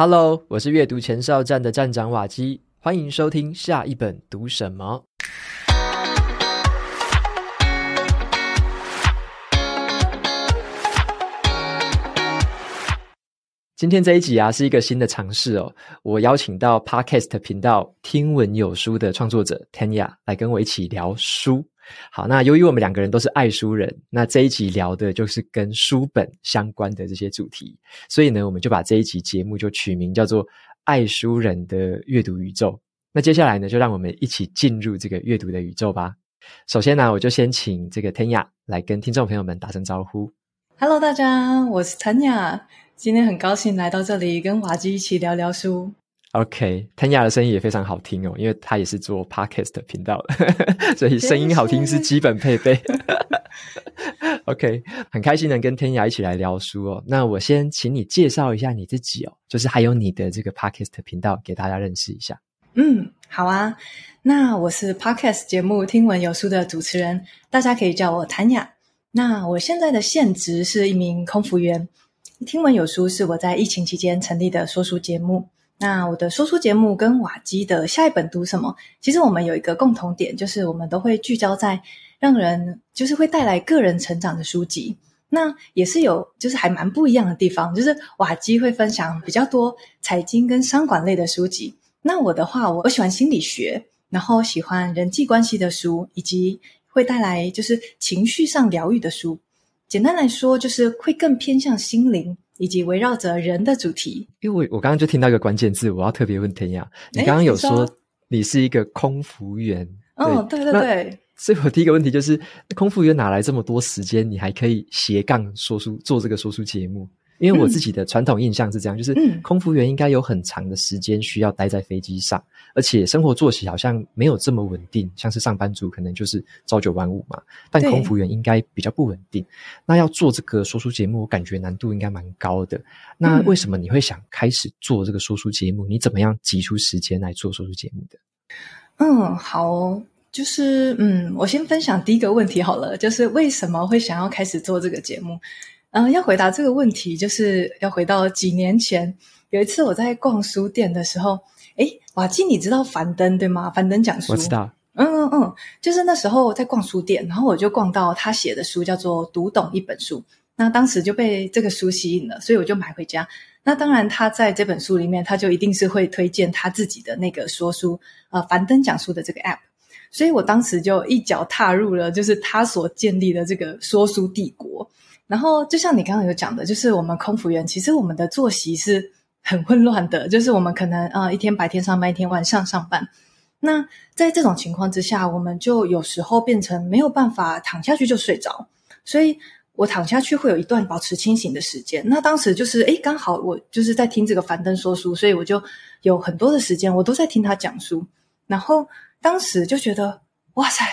Hello，我是阅读前哨站的站长瓦基，欢迎收听下一本读什么。今天这一集啊，是一个新的尝试哦。我邀请到 Podcast 频道听闻有书的创作者 Tanya 来跟我一起聊书。好，那由于我们两个人都是爱书人，那这一集聊的就是跟书本相关的这些主题，所以呢，我们就把这一集节目就取名叫做《爱书人的阅读宇宙》。那接下来呢，就让我们一起进入这个阅读的宇宙吧。首先呢，我就先请这个 Tanya 来跟听众朋友们打声招呼。Hello，大家，我是陈雅今天很高兴来到这里跟瓦基一起聊聊书。OK，Tanya 的声音也非常好听哦，因为她也是做 Podcast 频道的，所以声音好听是基本配备。OK，很开心能跟 Tanya 一起来聊书哦。那我先请你介绍一下你自己哦，就是还有你的这个 Podcast 频道给大家认识一下。嗯，好啊。那我是 Podcast 节目《听闻有书》的主持人，大家可以叫我 Tanya。那我现在的现职是一名空服员，《听闻有书》是我在疫情期间成立的说书节目。那我的说书节目跟瓦基的下一本读什么？其实我们有一个共同点，就是我们都会聚焦在让人就是会带来个人成长的书籍。那也是有就是还蛮不一样的地方，就是瓦基会分享比较多财经跟商管类的书籍。那我的话，我喜欢心理学，然后喜欢人际关系的书，以及会带来就是情绪上疗愈的书。简单来说，就是会更偏向心灵。以及围绕着人的主题，因为我我刚刚就听到一个关键字，我要特别问 Tanya，你刚刚有说你是一个空服员，哦，对对对，所以我第一个问题就是，空服员哪来这么多时间，你还可以斜杠说书做这个说书节目？因为我自己的传统印象是这样，嗯、就是空服员应该有很长的时间需要待在飞机上，嗯、而且生活作息好像没有这么稳定，像是上班族可能就是朝九晚五嘛，但空服员应该比较不稳定。那要做这个说书节目，我感觉难度应该蛮高的。那为什么你会想开始做这个说书节目？你怎么样挤出时间来做说书节目的？嗯，好，就是嗯，我先分享第一个问题好了，就是为什么会想要开始做这个节目？嗯，要回答这个问题，就是要回到几年前，有一次我在逛书店的时候，诶，瓦基，你知道樊登对吗？樊登讲书，我知道。嗯嗯嗯，就是那时候在逛书店，然后我就逛到他写的书，叫做《读懂一本书》。那当时就被这个书吸引了，所以我就买回家。那当然，他在这本书里面，他就一定是会推荐他自己的那个说书，呃，樊登讲书的这个 app。所以我当时就一脚踏入了，就是他所建立的这个说书帝国。然后，就像你刚刚有讲的，就是我们空服员，其实我们的作息是很混乱的。就是我们可能啊、一天白天上班，一天晚上上班。那在这种情况之下，我们就有时候变成没有办法躺下去就睡着。所以我躺下去会有一段保持清醒的时间。那当时就是，诶，刚好我就是在听这个樊登说书，所以我就有很多的时间，我都在听他讲书。然后当时就觉得，哇塞，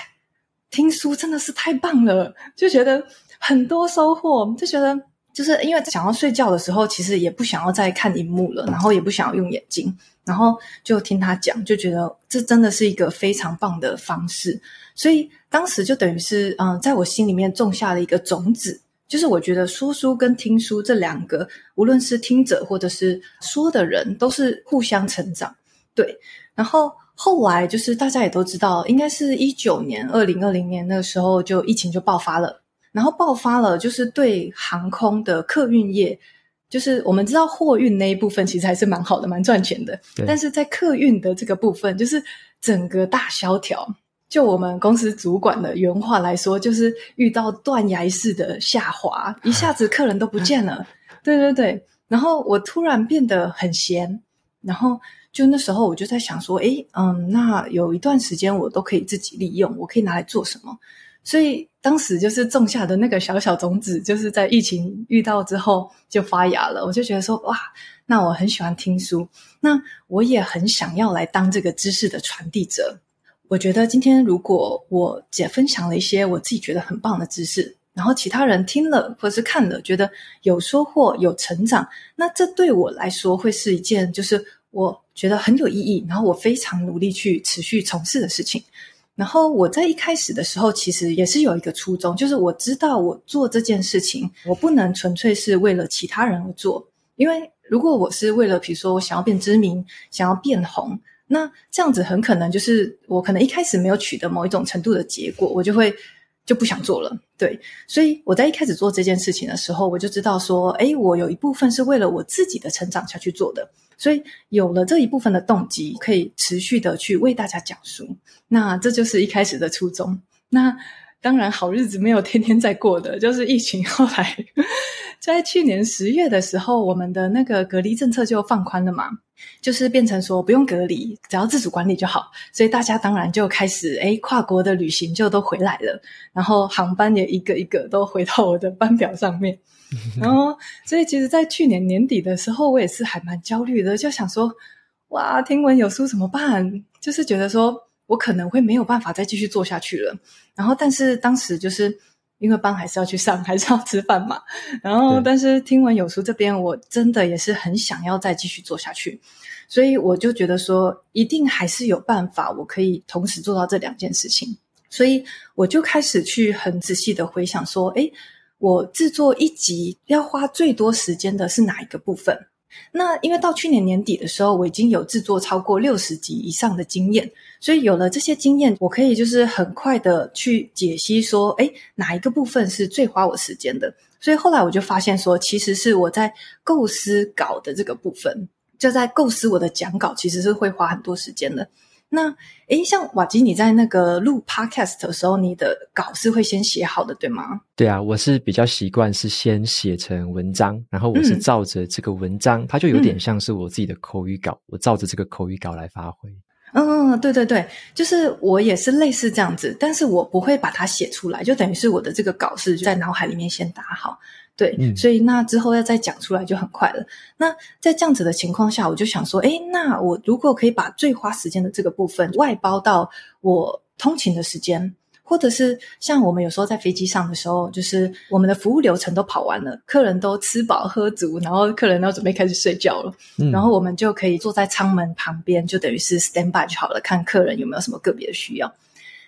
听书真的是太棒了，就觉得。很多收获，就觉得就是因为想要睡觉的时候，其实也不想要再看荧幕了，然后也不想要用眼睛，然后就听他讲，就觉得这真的是一个非常棒的方式。所以当时就等于是，嗯，在我心里面种下了一个种子，就是我觉得说书跟听书这两个，无论是听者或者是说的人，都是互相成长。对，然后后来就是大家也都知道，应该是一九年、二零二零年那个时候，就疫情就爆发了。然后爆发了，就是对航空的客运业，就是我们知道货运那一部分其实还是蛮好的，蛮赚钱的。但是在客运的这个部分，就是整个大萧条。就我们公司主管的原话来说，就是遇到断崖式的下滑，一下子客人都不见了。对对对。然后我突然变得很闲，然后就那时候我就在想说，诶，嗯，那有一段时间我都可以自己利用，我可以拿来做什么？所以当时就是种下的那个小小种子，就是在疫情遇到之后就发芽了。我就觉得说，哇，那我很喜欢听书，那我也很想要来当这个知识的传递者。我觉得今天如果我姐分享了一些我自己觉得很棒的知识，然后其他人听了或是看了，觉得有收获、有成长，那这对我来说会是一件就是我觉得很有意义，然后我非常努力去持续从事的事情。然后我在一开始的时候，其实也是有一个初衷，就是我知道我做这件事情，我不能纯粹是为了其他人而做，因为如果我是为了比如说我想要变知名，想要变红，那这样子很可能就是我可能一开始没有取得某一种程度的结果，我就会就不想做了。对，所以我在一开始做这件事情的时候，我就知道说，哎，我有一部分是为了我自己的成长下去做的，所以有了这一部分的动机，可以持续的去为大家讲述。那这就是一开始的初衷。那当然，好日子没有天天在过的，就是疫情后来。在去年十月的时候，我们的那个隔离政策就放宽了嘛，就是变成说不用隔离，只要自主管理就好。所以大家当然就开始诶，跨国的旅行就都回来了，然后航班也一个一个都回到我的班表上面。然后，所以其实，在去年年底的时候，我也是还蛮焦虑的，就想说，哇，听闻有书怎么办？就是觉得说我可能会没有办法再继续做下去了。然后，但是当时就是。因为班还是要去上，还是要吃饭嘛。然后，但是听闻有书这边，我真的也是很想要再继续做下去，所以我就觉得说，一定还是有办法，我可以同时做到这两件事情。所以我就开始去很仔细的回想说，诶，我制作一集要花最多时间的是哪一个部分？那因为到去年年底的时候，我已经有制作超过六十集以上的经验，所以有了这些经验，我可以就是很快的去解析说，诶，哪一个部分是最花我时间的？所以后来我就发现说，其实是我在构思稿的这个部分，就在构思我的讲稿，其实是会花很多时间的。那诶，像瓦吉，你在那个录 podcast 的时候，你的稿是会先写好的，对吗？对啊，我是比较习惯是先写成文章，然后我是照着这个文章，嗯、它就有点像是我自己的口语稿，嗯、我照着这个口语稿来发挥。嗯，对对对，就是我也是类似这样子，但是我不会把它写出来，就等于是我的这个稿是在脑海里面先打好。对，嗯、所以那之后要再讲出来就很快了。那在这样子的情况下，我就想说，诶，那我如果可以把最花时间的这个部分外包到我通勤的时间，或者是像我们有时候在飞机上的时候，就是我们的服务流程都跑完了，客人都吃饱喝足，然后客人都准备开始睡觉了，嗯、然后我们就可以坐在舱门旁边，就等于是 stand by 就好了，看客人有没有什么个别的需要。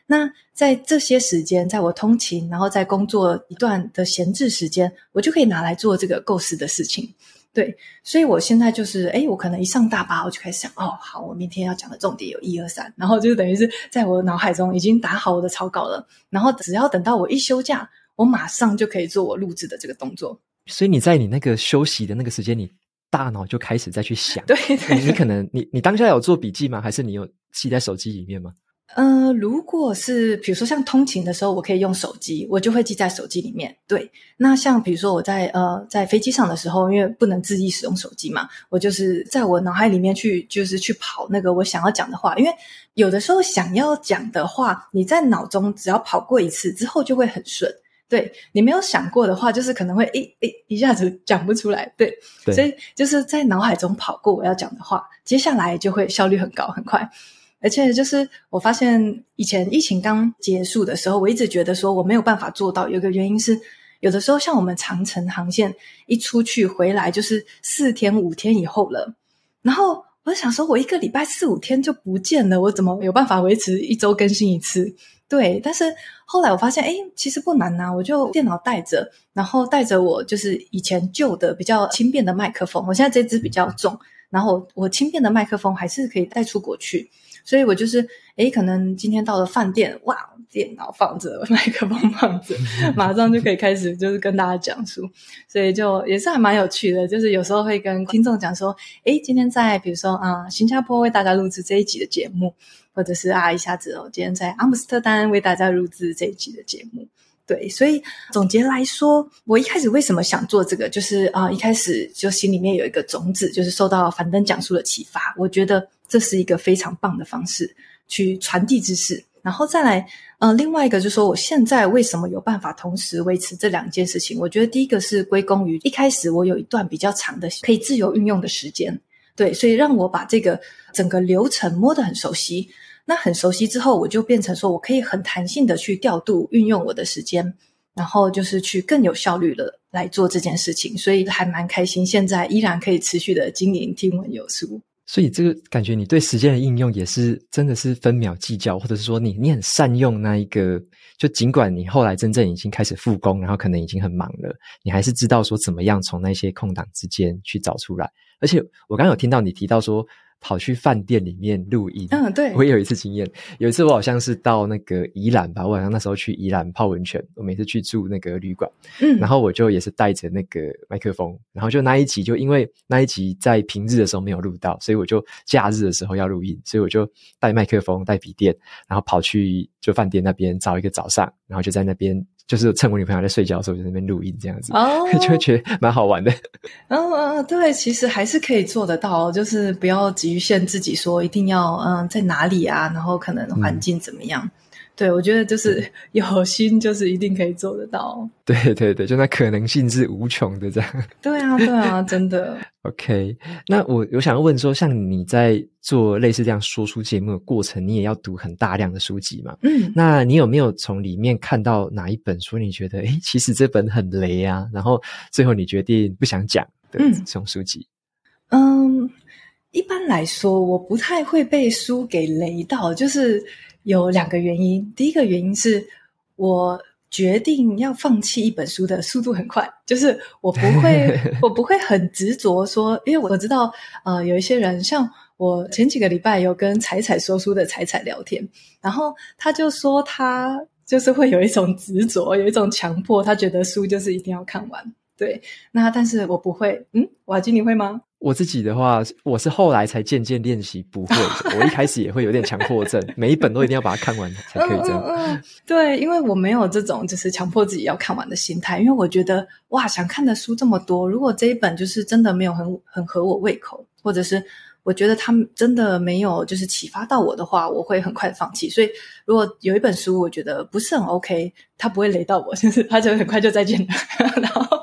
那在这些时间，在我通勤，然后在工作一段的闲置时间，我就可以拿来做这个构思的事情。对，所以我现在就是，哎，我可能一上大巴，我就开始想，哦，好，我明天要讲的重点有一二三，然后就等于是在我的脑海中已经打好我的草稿了，然后只要等到我一休假，我马上就可以做我录制的这个动作。所以你在你那个休息的那个时间，你大脑就开始再去想。对，对，你可能你你当下有做笔记吗？还是你有记在手机里面吗？呃，如果是比如说像通勤的时候，我可以用手机，我就会记在手机里面。对，那像比如说我在呃在飞机上的时候，因为不能自己使用手机嘛，我就是在我脑海里面去就是去跑那个我想要讲的话，因为有的时候想要讲的话，你在脑中只要跑过一次之后就会很顺。对，你没有想过的话，就是可能会诶诶一下子讲不出来。对，对，所以就是在脑海中跑过我要讲的话，接下来就会效率很高很快。而且就是我发现以前疫情刚结束的时候，我一直觉得说我没有办法做到。有个原因是，有的时候像我们长程航线一出去回来就是四天五天以后了，然后我想说，我一个礼拜四五天就不见了，我怎么有办法维持一周更新一次？对，但是后来我发现，哎，其实不难呐，我就电脑带着，然后带着我就是以前旧的比较轻便的麦克风，我现在这支比较重，然后我轻便的麦克风还是可以带出国去。所以我就是，诶，可能今天到了饭店，哇，电脑放着，麦克风放着，马上就可以开始，就是跟大家讲述。所以就也是还蛮有趣的，就是有时候会跟听众讲说，诶，今天在比如说啊，新加坡为大家录制这一集的节目，或者是啊，一下子哦，今天在阿姆斯特丹为大家录制这一集的节目。对，所以总结来说，我一开始为什么想做这个，就是啊，一开始就心里面有一个种子，就是受到樊登讲述的启发，我觉得。这是一个非常棒的方式去传递知识，然后再来，呃，另外一个就是说，我现在为什么有办法同时维持这两件事情？我觉得第一个是归功于一开始我有一段比较长的可以自由运用的时间，对，所以让我把这个整个流程摸得很熟悉。那很熟悉之后，我就变成说我可以很弹性的去调度运用我的时间，然后就是去更有效率的来做这件事情，所以还蛮开心。现在依然可以持续的经营听闻有书。所以这个感觉，你对时间的应用也是真的是分秒计较，或者是说你你很善用那一个，就尽管你后来真正已经开始复工，然后可能已经很忙了，你还是知道说怎么样从那些空档之间去找出来。而且我刚刚有听到你提到说，跑去饭店里面录音，嗯，对，我也有一次经验。有一次我好像是到那个宜兰吧，我好像那时候去宜兰泡温泉。我每次去住那个旅馆，嗯，然后我就也是带着那个麦克风，然后就那一集就因为那一集在平日的时候没有录到，所以我就假日的时候要录音，所以我就带麦克风、带笔电，然后跑去就饭店那边找一个早上，然后就在那边。就是趁我女朋友在睡觉的时候，就在那边录音这样子，哦，就会觉得蛮好玩的。嗯嗯，对，其实还是可以做得到，就是不要局限自己说一定要嗯在哪里啊，然后可能环境怎么样。嗯对，我觉得就是 有心，就是一定可以做得到。对对对，就那可能性是无穷的，这样。对啊，对啊，真的。OK，那我我想要问说，像你在做类似这样说书节目的过程，你也要读很大量的书籍嘛？嗯，那你有没有从里面看到哪一本书，你觉得诶其实这本很雷啊，然后最后你决定不想讲的这种书籍？嗯，嗯，一般来说，我不太会被书给雷到，就是。有两个原因，第一个原因是我决定要放弃一本书的速度很快，就是我不会，我不会很执着说，因为我知道，呃，有一些人，像我前几个礼拜有跟彩彩说书的彩彩聊天，然后他就说他就是会有一种执着，有一种强迫，他觉得书就是一定要看完。对，那但是我不会，嗯，瓦基你会吗？我自己的话，我是后来才渐渐练习不会。我一开始也会有点强迫症，每一本都一定要把它看完才可以这样。嗯嗯嗯。对，因为我没有这种就是强迫自己要看完的心态，因为我觉得哇，想看的书这么多，如果这一本就是真的没有很很合我胃口，或者是我觉得他们真的没有就是启发到我的话，我会很快放弃。所以如果有一本书我觉得不是很 OK，它不会雷到我，就是它就很快就再见了，然后。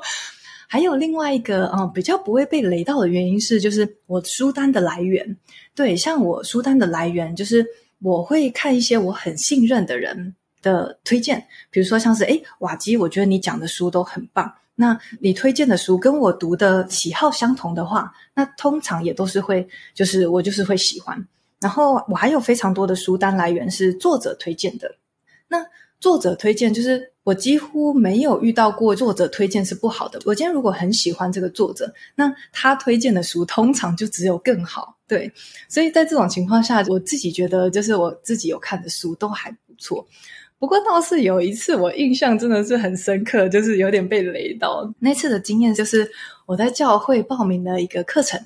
还有另外一个嗯，比较不会被雷到的原因是，就是我书单的来源。对，像我书单的来源，就是我会看一些我很信任的人的推荐，比如说像是诶瓦基，我觉得你讲的书都很棒。那你推荐的书跟我读的喜好相同的话，那通常也都是会，就是我就是会喜欢。然后我还有非常多的书单来源是作者推荐的。那作者推荐就是。我几乎没有遇到过作者推荐是不好的。我今天如果很喜欢这个作者，那他推荐的书通常就只有更好。对，所以在这种情况下，我自己觉得就是我自己有看的书都还不错。不过倒是有一次我印象真的是很深刻，就是有点被雷到。那次的经验就是我在教会报名了一个课程，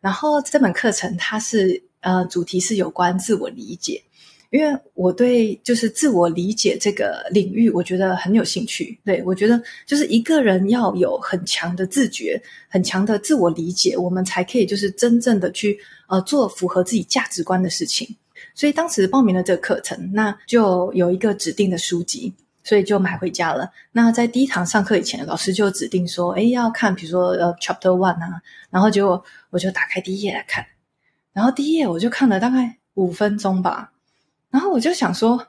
然后这门课程它是呃主题是有关自我理解。因为我对就是自我理解这个领域，我觉得很有兴趣。对，我觉得就是一个人要有很强的自觉、很强的自我理解，我们才可以就是真正的去呃做符合自己价值观的事情。所以当时报名了这个课程，那就有一个指定的书籍，所以就买回家了。那在第一堂上课以前，老师就指定说：“诶，要看，比如说呃，Chapter One 啊。”然后结果我就打开第一页来看，然后第一页我就看了大概五分钟吧。然后我就想说，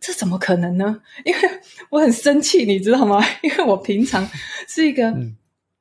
这怎么可能呢？因为 我很生气，你知道吗？因为我平常是一个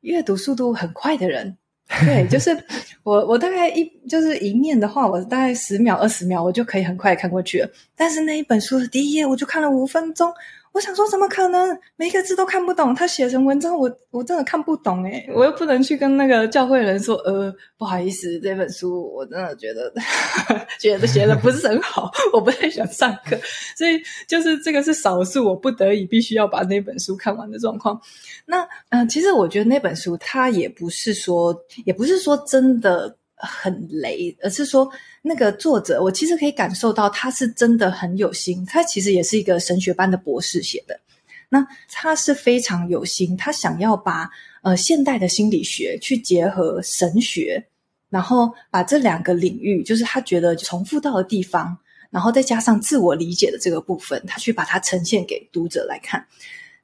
阅读速度很快的人，嗯、对，就是 我我大概一就是一面的话，我大概十秒二十秒我就可以很快看过去了。但是那一本书的第一页，我就看了五分钟。我想说，怎么可能？每一个字都看不懂，他写成文章，我我真的看不懂诶，我又不能去跟那个教会人说，呃，不好意思，这本书我真的觉得 觉得写的不是很好，我不太想上课，所以就是这个是少数，我不得已必须要把那本书看完的状况。那嗯、其实我觉得那本书它也不是说，也不是说真的。很雷，而是说那个作者，我其实可以感受到他是真的很有心。他其实也是一个神学班的博士写的，那他是非常有心，他想要把呃现代的心理学去结合神学，然后把这两个领域，就是他觉得重复到的地方，然后再加上自我理解的这个部分，他去把它呈现给读者来看。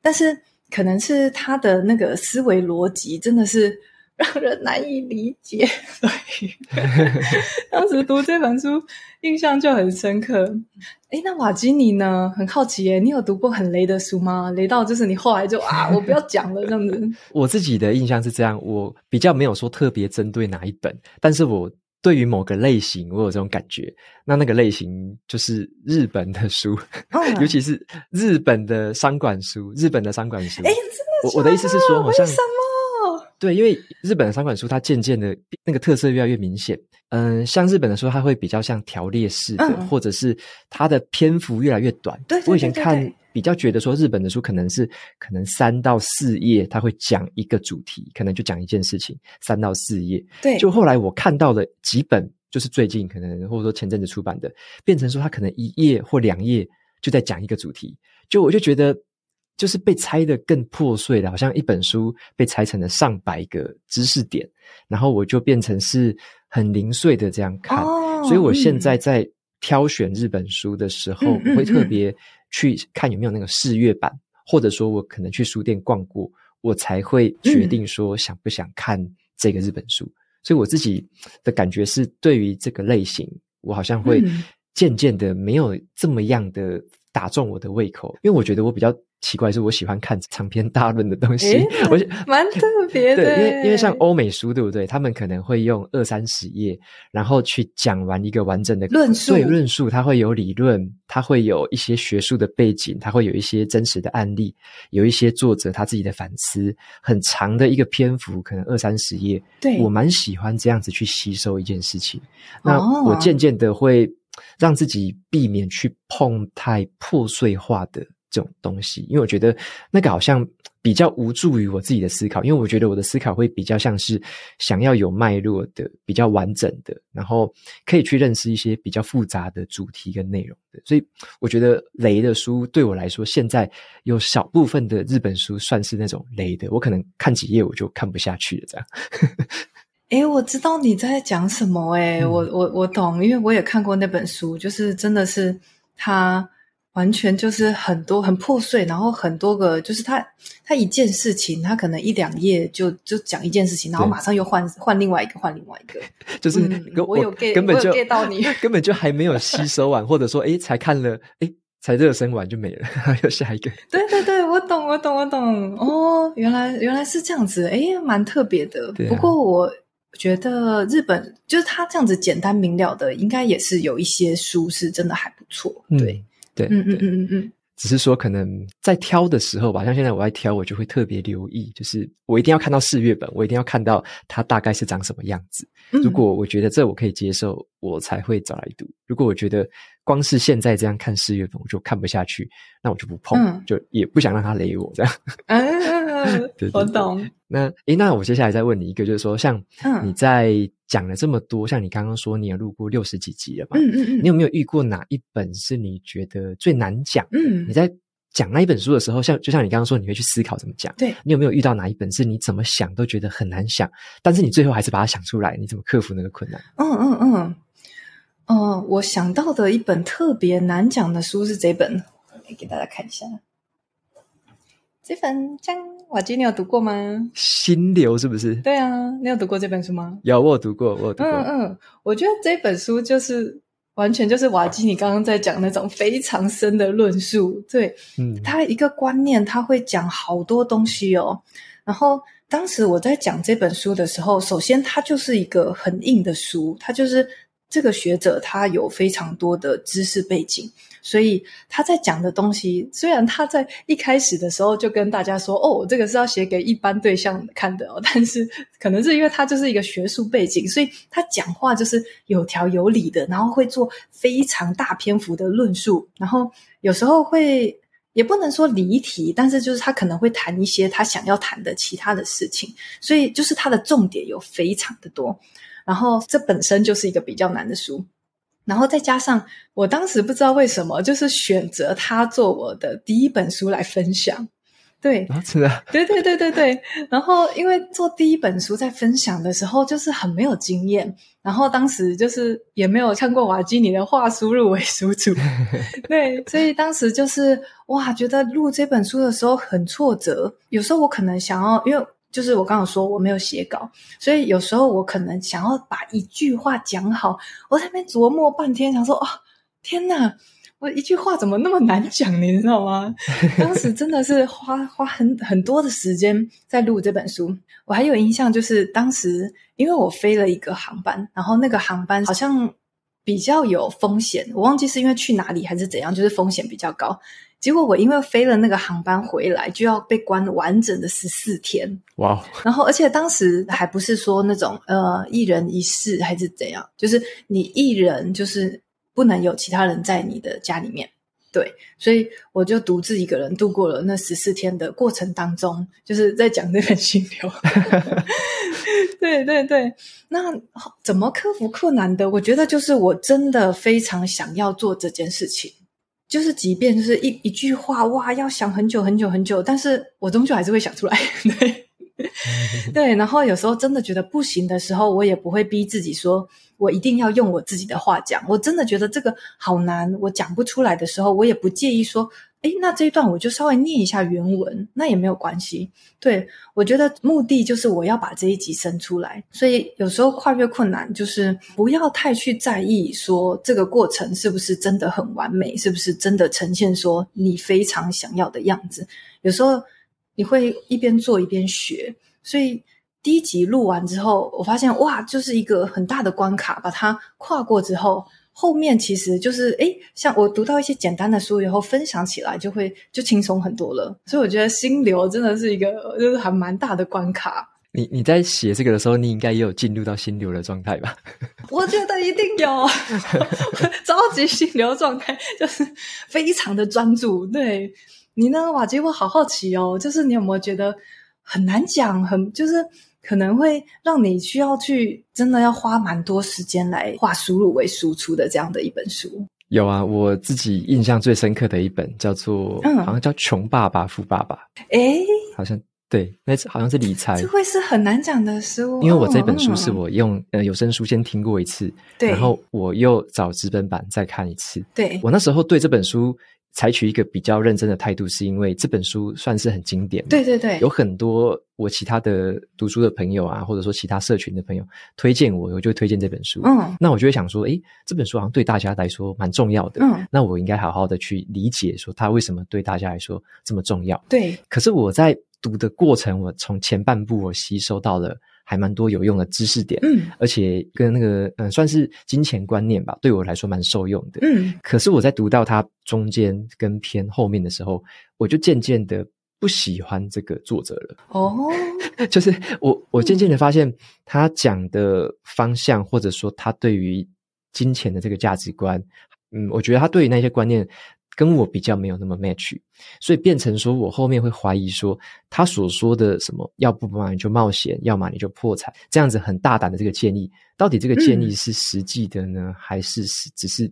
但是可能是他的那个思维逻辑真的是。让人难以理解，所 以当时读这本书印象就很深刻。诶，那瓦基尼呢？很好奇耶，你有读过很雷的书吗？雷到就是你后来就啊，我不要讲了这样子。我自己的印象是这样，我比较没有说特别针对哪一本，但是我对于某个类型，我有这种感觉。那那个类型就是日本的书，嗯、尤其是日本的商管书。日本的商管书，哎，真的，我我的意思是说，好像为什么？对，因为日本的三管书，它渐渐的那个特色越来越明显。嗯，像日本的书，它会比较像条列式的，嗯、或者是它的篇幅越来越短。对，对，对，对，我以前看比较觉得说，日本的书可能是可能三到四页，它会讲一个主题，可能就讲一件事情，三到四页。对，就后来我看到的几本，就是最近可能或者说前阵子出版的，变成说它可能一页或两页就在讲一个主题，就我就觉得。就是被拆得更破碎了，好像一本书被拆成了上百个知识点，然后我就变成是很零碎的这样看。哦、所以我现在在挑选日本书的时候，嗯、我会特别去看有没有那个试阅版，嗯嗯、或者说我可能去书店逛过，我才会决定说想不想看这个日本书。嗯、所以我自己的感觉是，对于这个类型，我好像会渐渐的没有这么样的打中我的胃口，因为我觉得我比较。奇怪，是我喜欢看长篇大论的东西，诶我蛮特 别的。对，因为因为像欧美书，对不对？他们可能会用二三十页，然后去讲完一个完整的论述。对，论述，它会有理论，它会有一些学术的背景，它会有一些真实的案例，有一些作者他自己的反思，很长的一个篇幅，可能二三十页。对，我蛮喜欢这样子去吸收一件事情。那我渐渐的会让自己避免去碰太破碎化的。这种东西，因为我觉得那个好像比较无助于我自己的思考，因为我觉得我的思考会比较像是想要有脉络的、比较完整的，然后可以去认识一些比较复杂的主题跟内容的。所以我觉得雷的书对我来说，现在有小部分的日本书算是那种雷的，我可能看几页我就看不下去了。这样，诶，我知道你在讲什么，诶，嗯，我我我懂，因为我也看过那本书，就是真的是他。完全就是很多很破碎，然后很多个，就是他他一件事情，他可能一两页就就讲一件事情，然后马上又换换另外一个，换另外一个，就是、嗯、我有 get 根本就 get 到你，根本就还没有吸收完，或者说哎才看了哎才热身完就没了，又下一个。对对对，我懂我懂我懂哦，原来原来是这样子，哎蛮特别的。啊、不过我觉得日本就是他这样子简单明了的，应该也是有一些书是真的还不错，对。嗯对，嗯嗯嗯嗯嗯，只是说可能在挑的时候吧，像现在我在挑，我就会特别留意，就是我一定要看到试阅本，我一定要看到它大概是长什么样子。嗯、如果我觉得这我可以接受，我才会找来读。如果我觉得光是现在这样看四月份，我就看不下去，那我就不碰，嗯、就也不想让他雷我这样。嗯，我懂。那诶，那我接下来再问你一个，就是说，像你在讲了这么多，嗯、像你刚刚说你也录过六十几集了嘛？嗯嗯嗯。你有没有遇过哪一本是你觉得最难讲？嗯。你在讲那一本书的时候，像就像你刚刚说，你会去思考怎么讲。对。你有没有遇到哪一本是你怎么想都觉得很难想，但是你最后还是把它想出来？你怎么克服那个困难？嗯嗯嗯。哦，我想到的一本特别难讲的书是这本，来给大家看一下。这本江瓦基，你有读过吗？心流是不是？对啊，你有读过这本书吗？有，我有读过，我有读过。嗯嗯，我觉得这本书就是完全就是瓦基，你刚刚在讲那种非常深的论述。对，嗯，他一个观念，他会讲好多东西哦。然后当时我在讲这本书的时候，首先它就是一个很硬的书，它就是。这个学者他有非常多的知识背景，所以他在讲的东西，虽然他在一开始的时候就跟大家说：“哦，这个是要写给一般对象看的哦。”但是可能是因为他就是一个学术背景，所以他讲话就是有条有理的，然后会做非常大篇幅的论述，然后有时候会也不能说离题，但是就是他可能会谈一些他想要谈的其他的事情，所以就是他的重点有非常的多。然后这本身就是一个比较难的书，然后再加上我当时不知道为什么，就是选择它做我的第一本书来分享。对，啊，是的，对对对对对。然后因为做第一本书在分享的时候，就是很没有经验，然后当时就是也没有看过瓦基尼的话输入为输出，对，所以当时就是哇，觉得录这本书的时候很挫折。有时候我可能想要，因为。就是我刚刚说我没有写稿，所以有时候我可能想要把一句话讲好，我在那边琢磨半天，想说哦，天哪，我一句话怎么那么难讲，你知道吗？当时真的是花花很很多的时间在录这本书。我还有印象，就是当时因为我飞了一个航班，然后那个航班好像比较有风险，我忘记是因为去哪里还是怎样，就是风险比较高。结果我因为飞了那个航班回来，就要被关完整的十四天。哇 Wow！然后而且当时还不是说那种呃一人一室还是怎样，就是你一人就是。不能有其他人在你的家里面，对，所以我就独自一个人度过了那十四天的过程当中，就是在讲那本心流。对对对，那怎么克服困难的？我觉得就是我真的非常想要做这件事情，就是即便就是一一句话，哇，要想很久很久很久，但是我终究还是会想出来。对。对，然后有时候真的觉得不行的时候，我也不会逼自己说，我一定要用我自己的话讲。我真的觉得这个好难，我讲不出来的时候，我也不介意说，诶，那这一段我就稍微念一下原文，那也没有关系。对，我觉得目的就是我要把这一集生出来，所以有时候跨越困难，就是不要太去在意说这个过程是不是真的很完美，是不是真的呈现说你非常想要的样子。有时候。你会一边做一边学，所以第一集录完之后，我发现哇，就是一个很大的关卡，把它跨过之后，后面其实就是诶，像我读到一些简单的书以后，分享起来就会就轻松很多了。所以我觉得心流真的是一个就是还蛮大的关卡。你你在写这个的时候，你应该也有进入到心流的状态吧？我觉得一定有，超级心流状态，就是非常的专注，对。你呢，瓦吉？我好好奇哦，就是你有没有觉得很难讲，很就是可能会让你需要去真的要花蛮多时间来化输入为输出的这样的一本书？有啊，我自己印象最深刻的一本叫做，嗯，好像叫《穷爸爸富爸爸》。诶，好像对，那次好像是理财，这会是很难讲的书。因为我这本书是我用呃有声书先听过一次，对，然后我又找纸本版再看一次。对，我那时候对这本书。采取一个比较认真的态度，是因为这本书算是很经典。对对对，有很多我其他的读书的朋友啊，或者说其他社群的朋友推荐我，我就会推荐这本书。嗯，那我就会想说，诶，这本书好像对大家来说蛮重要的。嗯，那我应该好好的去理解，说它为什么对大家来说这么重要。对，可是我在读的过程，我从前半部我吸收到了。还蛮多有用的知识点，嗯，而且跟那个嗯，算是金钱观念吧，对我来说蛮受用的，嗯。可是我在读到它中间跟偏后面的时候，我就渐渐的不喜欢这个作者了。哦，就是我我渐渐的发现，他讲的方向，或者说他对于金钱的这个价值观，嗯，我觉得他对于那些观念。跟我比较没有那么 match，所以变成说我后面会怀疑说他所说的什么，要不嘛你就冒险，要么你就破产，这样子很大胆的这个建议，到底这个建议是实际的呢，嗯、还是只是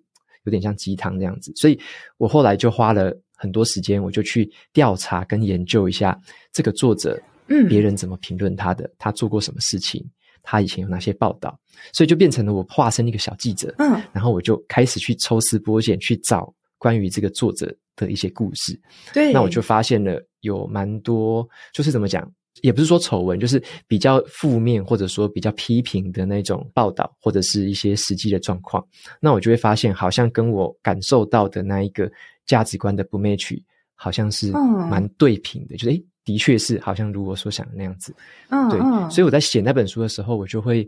有点像鸡汤这样子？所以我后来就花了很多时间，我就去调查跟研究一下这个作者，嗯，别人怎么评论他的，他做过什么事情，他以前有哪些报道，所以就变成了我化身一个小记者，嗯，然后我就开始去抽丝剥茧去找。关于这个作者的一些故事，对，那我就发现了有蛮多，就是怎么讲，也不是说丑闻，就是比较负面或者说比较批评的那种报道，或者是一些实际的状况。那我就会发现，好像跟我感受到的那一个价值观的不 match，好像是蛮对平的，嗯、就是诶，的确是好像如我所想的那样子。嗯，对，所以我在写那本书的时候，我就会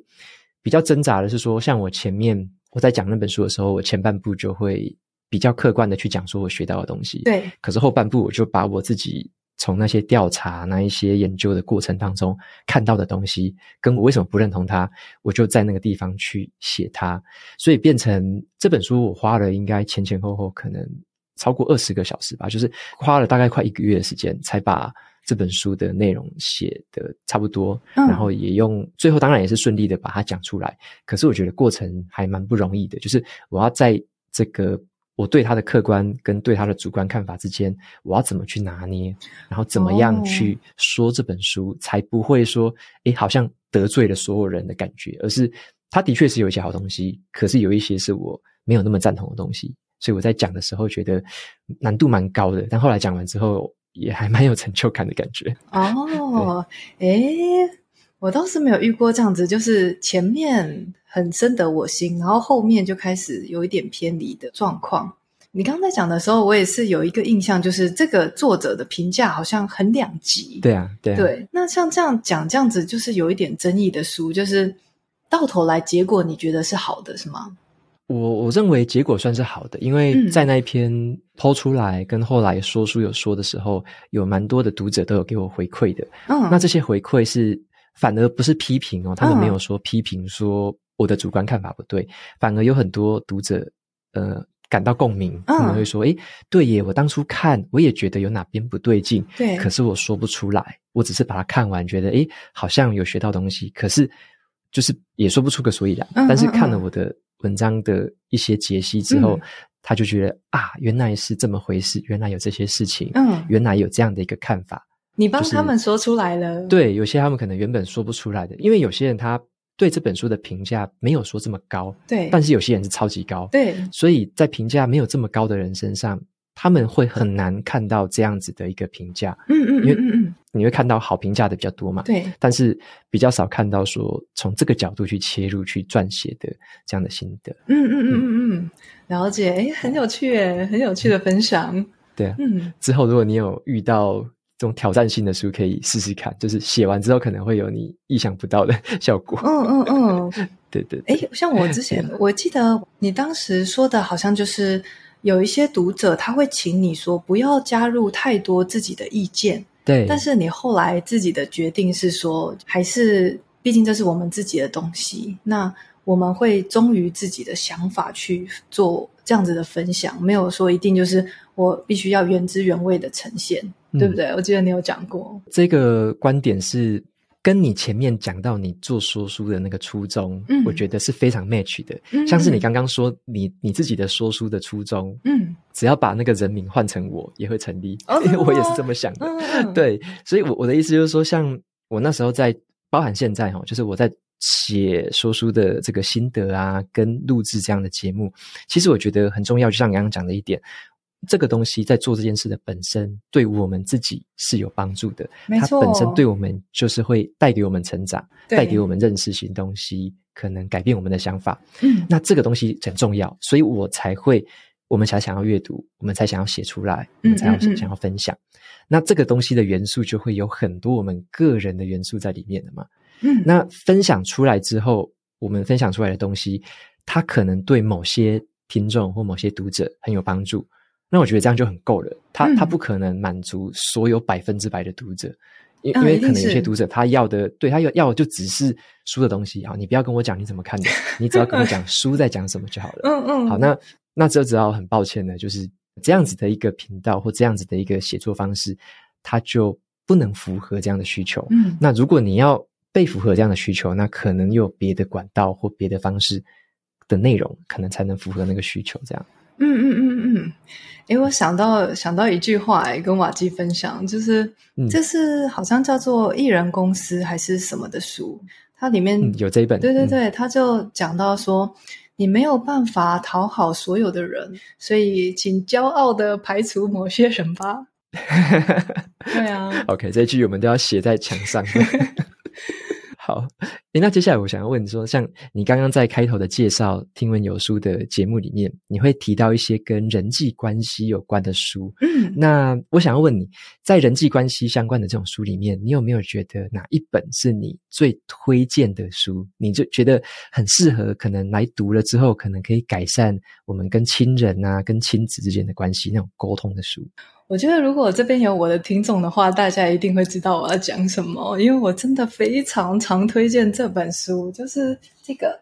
比较挣扎的是说，像我前面我在讲那本书的时候，我前半部就会。比较客观的去讲说我学到的东西，对。可是后半部我就把我自己从那些调查、那一些研究的过程当中看到的东西，跟我为什么不认同它，我就在那个地方去写它。所以变成这本书，我花了应该前前后后可能超过二十个小时吧，就是花了大概快一个月的时间，才把这本书的内容写的差不多。嗯。然后也用最后当然也是顺利的把它讲出来。可是我觉得过程还蛮不容易的，就是我要在这个。我对他的客观跟对他的主观看法之间，我要怎么去拿捏？然后怎么样去说这本书，哦、才不会说，诶，好像得罪了所有人的感觉？而是他的确是有一些好东西，可是有一些是我没有那么赞同的东西。所以我在讲的时候觉得难度蛮高的，但后来讲完之后也还蛮有成就感的感觉。哦，对诶，我倒是没有遇过这样子，就是前面。很深得我心，然后后面就开始有一点偏离的状况。你刚才讲的时候，我也是有一个印象，就是这个作者的评价好像很两极。对啊，对啊。对，那像这样讲，这样子就是有一点争议的书，就是到头来结果你觉得是好的，是吗？我我认为结果算是好的，因为在那一篇 PO 出来跟后来说书有说的时候，有蛮多的读者都有给我回馈的。嗯，那这些回馈是反而不是批评哦，他们没有说批评说我的主观看法不对，嗯、反而有很多读者呃感到共鸣，可能会说：“诶，对耶，我当初看我也觉得有哪边不对劲，对，可是我说不出来，我只是把它看完，觉得诶好像有学到东西，可是就是也说不出个所以然。嗯嗯嗯，但是看了我的。”文章的一些解析之后，嗯、他就觉得啊，原来是这么回事，原来有这些事情，嗯，原来有这样的一个看法。你帮他们说出来了，就是，对，有些他们可能原本说不出来的，因为有些人他对这本书的评价没有说这么高，对，但是有些人是超级高，对，所以在评价没有这么高的人身上。他们会很难看到这样子的一个评价，嗯嗯，因为你会看到好评价的比较多嘛，对，但是比较少看到说从这个角度去切入去撰写的这样的心得，嗯嗯嗯嗯。嗯，了解，哎，很有趣诶，很有趣的分享，对。啊，嗯，之后如果你有遇到这种挑战性的书，可以试试看，就是写完之后可能会有你意想不到的 效果，嗯嗯嗯，对对，诶，像我之前我记得你当时说的好像就是。有一些读者他会请你说不要加入太多自己的意见，对。但是你后来自己的决定是说，还是毕竟这是我们自己的东西，那我们会忠于自己的想法去做这样子的分享，没有说一定就是我必须要原汁原味的呈现，嗯、对不对？我记得你有讲过这个观点是。跟你前面讲到你做说书的那个初衷，嗯，我觉得是非常 match 的。嗯，像是你刚刚说你你自己的说书的初衷，嗯，只要把那个人名换成我也会成立，因为我也是这么想的。嗯，对，所以我我的意思就是说，像我那时候在，包含现在哈，就是我在写说书的这个心得啊，跟录制这样的节目，其实我觉得很重要。就像你刚刚讲的一点。这个东西在做这件事的本身，对我们自己是有帮助的。没错，它本身对我们就是会带给我们成长，带给我们认识新东西，可能改变我们的想法。嗯，那这个东西很重要，所以我才会，我们才想要阅读，我们才想要写出来，我们才要想要分享。嗯嗯嗯。那这个东西的元素就会有很多我们个人的元素在里面的嘛。嗯，那分享出来之后，我们分享出来的东西，它可能对某些听众或某些读者很有帮助。那我觉得这样就很够了，他他不可能满足所有百分之百的读者，因、嗯、因为可能有些读者他要的，对他要要的就只是书的东西啊，你不要跟我讲你怎么看的，你只要跟我讲书在讲什么就好了。嗯嗯，好，那那这只要很抱歉的，就是这样子的一个频道或这样子的一个写作方式，它就不能符合这样的需求。嗯，那如果你要被符合这样的需求，那可能有别的管道或别的方式的内容，可能才能符合那个需求，这样。嗯嗯嗯嗯，诶，我想到想到一句话，诶，跟瓦基分享，就是、嗯、这是好像叫做《艺人公司》还是什么的书，它里面、嗯、有这一本，对对对，他、嗯、就讲到说，你没有办法讨好所有的人，所以请骄傲的排除某些人吧。对啊，OK，这句我们都要写在墙上。好，诶，那接下来我想要问你说，像你刚刚在开头的介绍《听闻有书》的节目里面，你会提到一些跟人际关系有关的书。嗯，那我想要问你，在人际关系相关的这种书里面，你有没有觉得哪一本是你最推荐的书？你就觉得很适合，可能来读了之后，可能可以改善我们跟亲人啊、跟亲子之间的关系那种沟通的书？我觉得，如果这边有我的听众的话，大家一定会知道我要讲什么，因为我真的非常常推荐这本书，就是这个，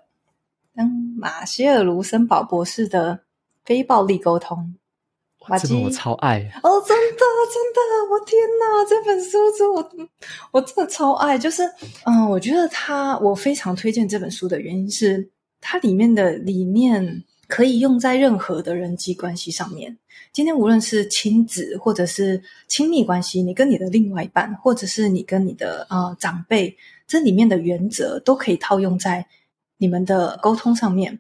嗯，马歇尔·卢森堡博士的《非暴力沟通》。哇，这本我超爱哦！真的，真的，我天哪，这本书是我我真的超爱，就是嗯，我觉得它，我非常推荐这本书的原因是，它里面的理念可以用在任何的人际关系上面。今天无论是亲子，或者是亲密关系，你跟你的另外一半，或者是你跟你的呃长辈，这里面的原则都可以套用在你们的沟通上面。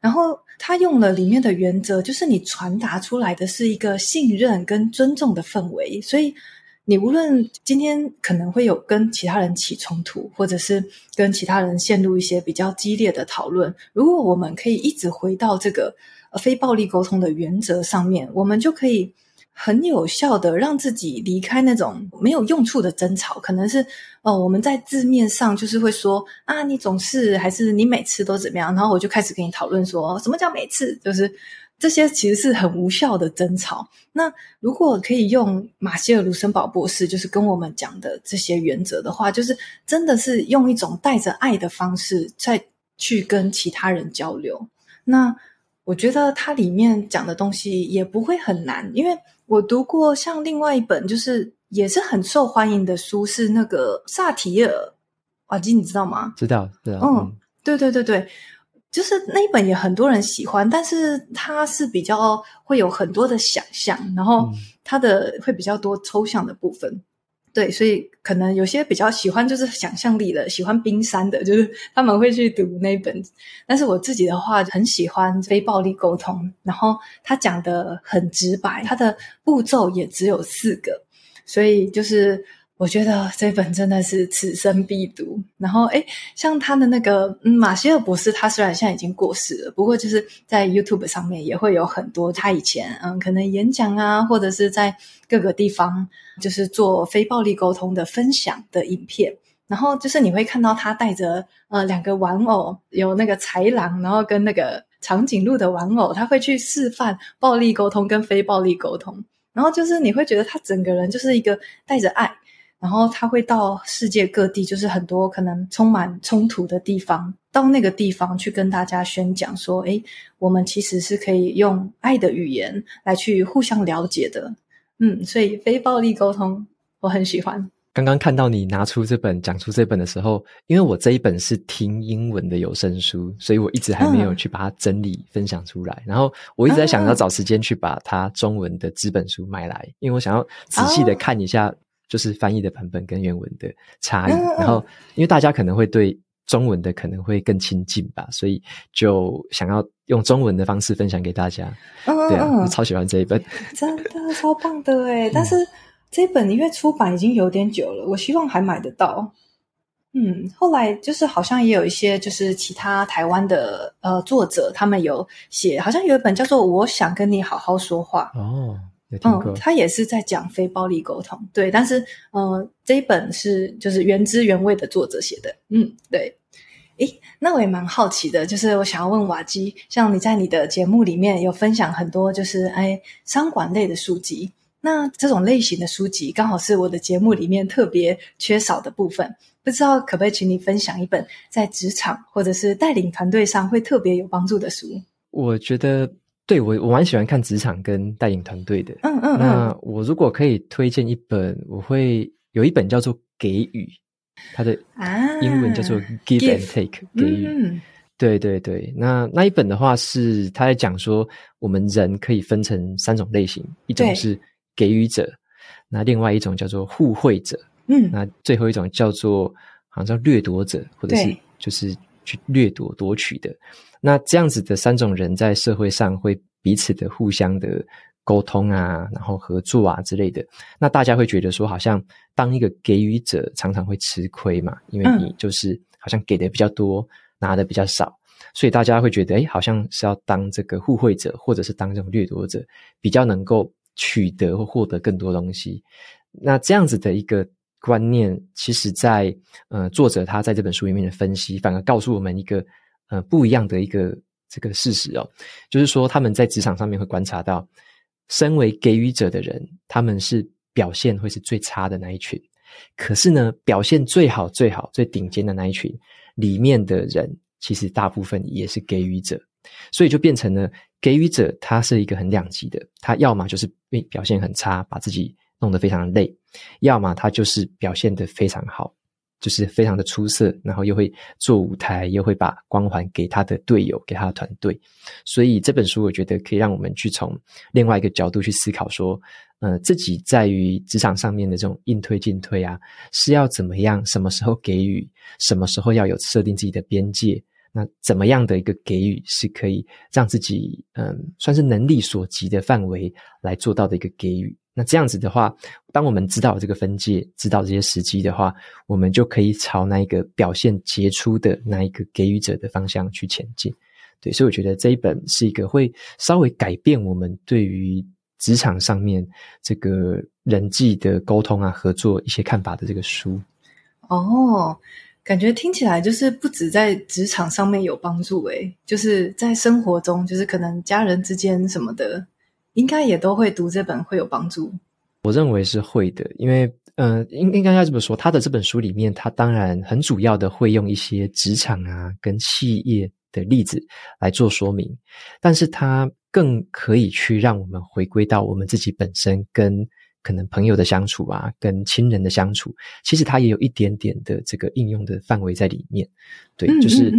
然后他用了里面的原则，就是你传达出来的是一个信任跟尊重的氛围，所以你无论今天可能会有跟其他人起冲突，或者是跟其他人陷入一些比较激烈的讨论，如果我们可以一直回到这个。非暴力沟通的原则上面，我们就可以很有效的让自己离开那种没有用处的争吵。可能是哦，我们在字面上就是会说啊，你总是还是你每次都怎么样，然后我就开始跟你讨论说，什么叫每次，就是。这些其实是很无效的争吵。那如果可以用马歇尔·卢森堡博士就是跟我们讲的这些原则的话，就是真的是用一种带着爱的方式再去跟其他人交流。那我觉得它里面讲的东西也不会很难，因为我读过像另外一本就是也是很受欢迎的书，是那个萨提尔瓦基，你知道吗？知道，知道。嗯，对对对对。就是那一本也很多人喜欢，但是它是比较会有很多的想象，然后它的会比较多抽象的部分，嗯、对，所以可能有些比较喜欢就是想象力的，喜欢冰山的，就是他们会去读那一本。但是我自己的话很喜欢非暴力沟通，然后他讲的很直白，他的步骤也只有四个，所以就是。我觉得这本真的是此生必读。然后，诶，像他的那个，嗯，马歇尔博士，他虽然现在已经过世了，不过就是在 YouTube 上面也会有很多他以前，嗯，可能演讲啊，或者是在各个地方就是做非暴力沟通的分享的影片。然后就是你会看到他带着呃两个玩偶，有那个豺狼，然后跟那个长颈鹿的玩偶，他会去示范暴力沟通跟非暴力沟通。然后就是你会觉得他整个人就是一个带着爱。然后他会到世界各地，就是很多可能充满冲突的地方，到那个地方去跟大家宣讲说：“诶，我们其实是可以用爱的语言来去互相了解的。”嗯，所以非暴力沟通我很喜欢。刚刚看到你拿出这本讲出这本的时候，因为我这一本是听英文的有声书，所以我一直还没有去把它整理分享出来。嗯、然后我一直在想要找时间去把它中文的纸本书买来，因为我想要仔细的看一下。哦就是翻译的版本跟原文的差异，然后因为大家可能会对中文的可能会更亲近吧，所以就想要用中文的方式分享给大家。对啊，我超喜欢这一本，真的超棒的诶，但是这本因为出版已经有点久了，我希望还买得到。嗯，后来就是好像也有一些就是其他台湾的呃作者，他们有写，好像有一本叫做《我想跟你好好说话》哦。嗯，他也是在讲非暴力沟通，对，但是，呃，这一本是就是原汁原味的作者写的，嗯，对。诶，那我也蛮好奇的，就是我想要问瓦基，像你在你的节目里面有分享很多就是哎商管类的书籍，那这种类型的书籍刚好是我的节目里面特别缺少的部分，不知道可不可以请你分享一本在职场或者是带领团队上会特别有帮助的书？我觉得。对，我我蛮喜欢看职场跟带领团队的。嗯嗯。那我如果可以推荐一本，我会有一本叫做《给予》，它的英文叫做 Give and Take，给予。嗯。对对对，那那一本的话是他在讲说，我们人可以分成三种类型，一种是给予者，那另外一种叫做互惠者，嗯，那最后一种叫做好像叫掠夺者，或者是就是去掠夺夺取的。那这样子的三种人在社会上会彼此的互相的沟通啊，然后合作啊之类的。那大家会觉得说，好像当一个给予者常常会吃亏嘛，因为你就是好像给的比较多，拿的比较少，所以大家会觉得，诶，好像是要当这个互惠者，或者是当这种掠夺者，比较能够取得或获得更多东西。那这样子的一个观念，其实在呃作者他在这本书里面的分析，反而告诉我们一个。呃，不一样的一个这个事实哦，就是说他们在职场上面会观察到，身为给予者的人，他们是表现会是最差的那一群。可是呢，表现最好、最好、最顶尖的那一群里面的人，其实大部分也是给予者，所以就变成了给予者，他是一个很两极的，他要么就是表现很差，把自己弄得非常累，要么他就是表现得非常好。就是非常的出色，然后又会做舞台，又会把光环给他的队友，给他的团队。所以这本书我觉得可以让我们去从另外一个角度去思考，说，呃，自己在于职场上面的这种应推进退啊，是要怎么样？什么时候给予？什么时候要有设定自己的边界？那怎么样的一个给予是可以让自己，嗯、算是能力所及的范围来做到的一个给予？那这样子的话，当我们知道这个分界，知道这些时机的话，我们就可以朝那一个表现杰出的那一个给予者的方向去前进。对，所以我觉得这一本是一个会稍微改变我们对于职场上面这个人际的沟通啊、合作一些看法的这个书。哦，感觉听起来就是不止在职场上面有帮助，诶，就是在生活中，就是可能家人之间什么的，应该也都会读这本会有帮助。我认为是会的，因为。嗯，应应该要这么说，他的这本书里面，他当然很主要的会用一些职场啊跟企业的例子来做说明，但是他更可以去让我们回归到我们自己本身跟可能朋友的相处啊，跟亲人的相处，其实他也有一点点的这个应用的范围在里面。对，就是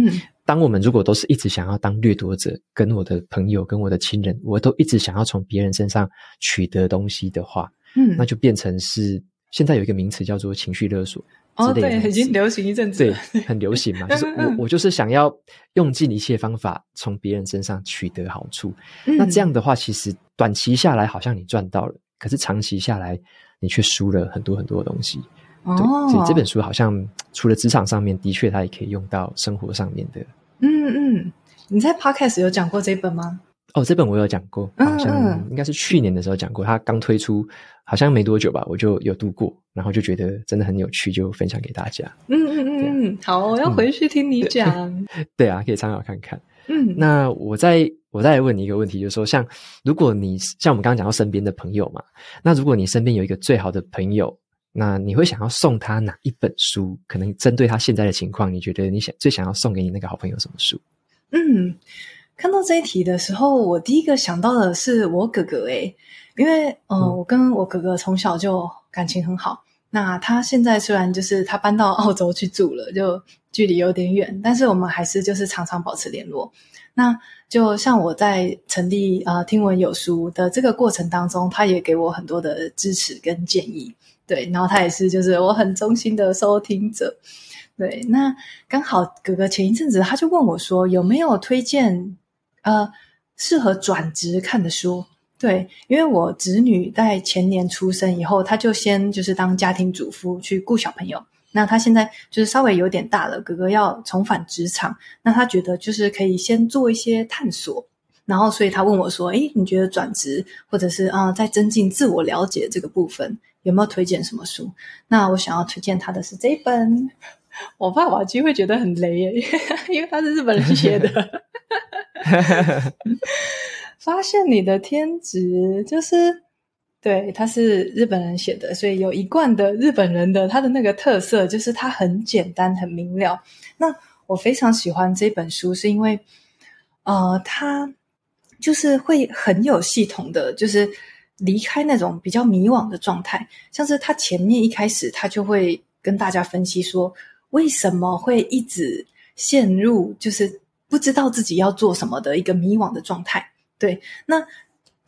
当我们如果都是一直想要当掠夺者，跟我的朋友跟我的亲人，我都一直想要从别人身上取得东西的话，嗯，那就变成是。现在有一个名词叫做情绪勒索，哦，对，已经流行一阵子，对，很流行嘛。就是我，我就是想要用尽一切方法从别人身上取得好处。嗯。那这样的话，其实短期下来好像你赚到了，可是长期下来你却输了很多很多的东西。哦，对，所以这本书好像除了职场上面，的确它也可以用到生活上面的。嗯嗯，你在 Podcast 有讲过这本吗？哦，这本我有讲过，好像应该是去年的时候讲过。它刚推出，好像没多久吧，我就有读过，然后就觉得真的很有趣，就分享给大家。嗯嗯嗯嗯，好，我要回去听你讲。嗯、对，对啊，可以参考看看。嗯，那我再我再来问你一个问题，就是说，像如果你像我们刚刚讲到身边的朋友嘛，那如果你身边有一个最好的朋友，那你会想要送他哪一本书？可能针对他现在的情况，你觉得你想最想要送给你那个好朋友什么书？嗯。看到这一题的时候，我第一个想到的是我哥哥诶，因为嗯、呃，我跟我哥哥从小就感情很好。那他现在虽然就是他搬到澳洲去住了，就距离有点远，但是我们还是就是常常保持联络。那就像我在成立呃听闻有书的这个过程当中，他也给我很多的支持跟建议。对，然后他也是就是我很忠心的收听者。对，那刚好哥哥前一阵子他就问我说，有没有推荐。呃，适合转职看的书，对，因为我侄女在前年出生以后，她就先就是当家庭主妇去顾小朋友。那她现在就是稍微有点大了，哥哥要重返职场，那她觉得就是可以先做一些探索，然后所以她问我说：“诶，你觉得转职或者是啊，在增进自我了解这个部分，有没有推荐什么书？”那我想要推荐他的是这一本，我爸瓦基会觉得很雷耶，因为他是日本人写的。发现你的天职就是，对，他是日本人写的，所以有一贯的日本人的他的那个特色，就是他很简单、很明了。那我非常喜欢这本书，是因为，呃，他就是会很有系统的，就是离开那种比较迷惘的状态。像是他前面一开始，他就会跟大家分析说，为什么会一直陷入，就是。不知道自己要做什么的一个迷惘的状态，对，那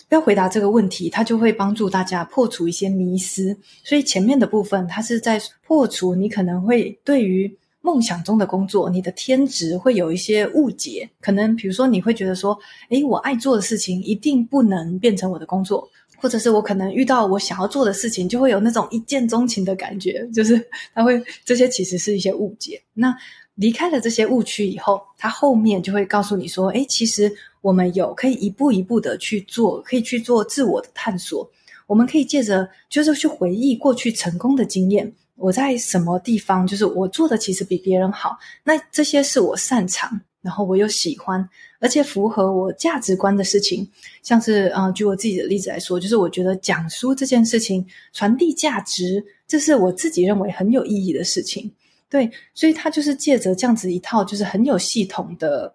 要回答这个问题，他就会帮助大家破除一些迷思。所以前面的部分，他是在破除你可能会对于梦想中的工作，你的天职会有一些误解。可能比如说，你会觉得说，诶，我爱做的事情一定不能变成我的工作，或者是我可能遇到我想要做的事情，就会有那种一见钟情的感觉，就是 他会这些其实是一些误解。那离开了这些误区以后，他后面就会告诉你说：“诶，其实我们有可以一步一步的去做，可以去做自我的探索。我们可以借着就是去回忆过去成功的经验，我在什么地方就是我做的其实比别人好。那这些是我擅长，然后我又喜欢，而且符合我价值观的事情。像是啊、呃，举我自己的例子来说，就是我觉得讲书这件事情，传递价值，这是我自己认为很有意义的事情。”对，所以他就是借着这样子一套，就是很有系统的。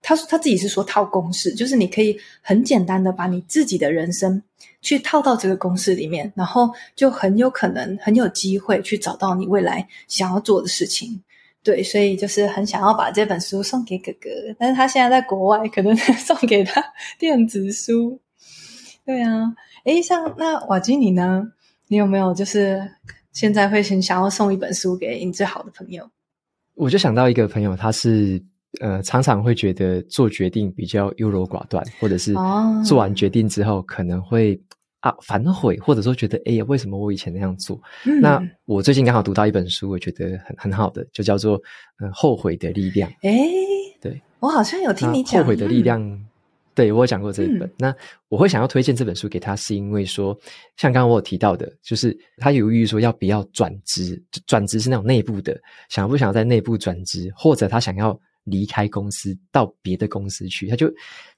他说他自己是说套公式，就是你可以很简单的把你自己的人生去套到这个公式里面，然后就很有可能很有机会去找到你未来想要做的事情。对，所以就是很想要把这本书送给哥哥，但是他现在在国外，可能 送给他电子书。对啊，诶，像那瓦基你呢？你有没有就是？现在会很想要送一本书给你最好的朋友，我就想到一个朋友，他是呃常常会觉得做决定比较优柔寡断，或者是做完决定之后可能会啊反悔，或者说觉得哎呀为什么我以前那样做？嗯、那我最近刚好读到一本书，我觉得很很好的，就叫做《嗯后悔的力量》。哎，对，我好像有听你讲《后悔的力量》嗯，对，我有讲过这一本。嗯、那我会想要推荐这本书给他，是因为说，像刚刚我有提到的，就是他犹豫说要不要转职，转职是那种内部的，想不想在内部转职，或者他想要离开公司到别的公司去，他就